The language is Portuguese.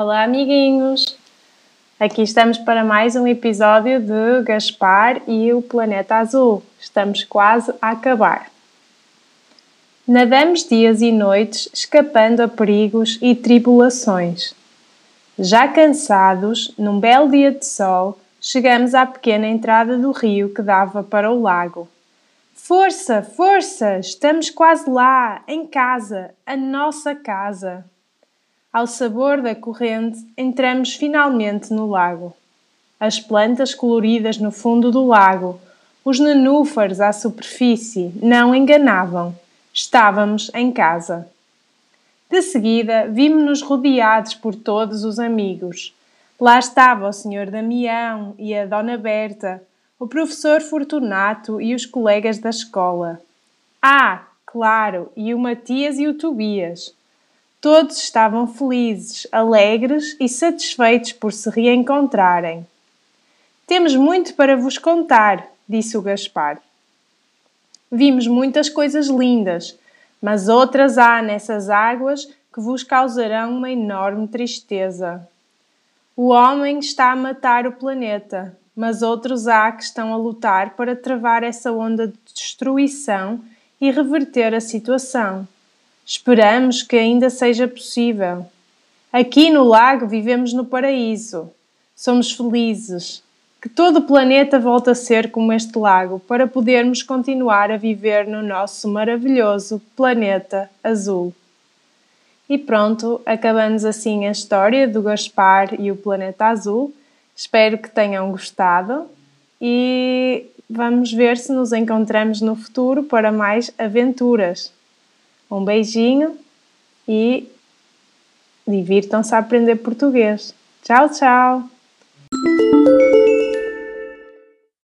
Olá, amiguinhos! Aqui estamos para mais um episódio de Gaspar e o Planeta Azul. Estamos quase a acabar. Nadamos dias e noites escapando a perigos e tribulações. Já cansados, num belo dia de sol, chegamos à pequena entrada do rio que dava para o lago. Força, força! Estamos quase lá, em casa, a nossa casa. Ao sabor da corrente, entramos finalmente no lago. As plantas coloridas no fundo do lago, os nenúfares à superfície, não enganavam. Estávamos em casa. De seguida, vimos-nos rodeados por todos os amigos. Lá estava o Sr. Damião e a Dona Berta, o professor Fortunato e os colegas da escola. Ah, claro, e o Matias e o Tobias. Todos estavam felizes, alegres e satisfeitos por se reencontrarem. Temos muito para vos contar, disse o Gaspar. Vimos muitas coisas lindas, mas outras há nessas águas que vos causarão uma enorme tristeza. O homem está a matar o planeta, mas outros há que estão a lutar para travar essa onda de destruição e reverter a situação. Esperamos que ainda seja possível. Aqui no lago vivemos no paraíso. Somos felizes. Que todo o planeta volte a ser como este lago para podermos continuar a viver no nosso maravilhoso planeta azul. E pronto, acabamos assim a história do Gaspar e o planeta azul. Espero que tenham gostado e vamos ver se nos encontramos no futuro para mais aventuras. Um beijinho e divirtam-se a aprender português. Tchau, tchau!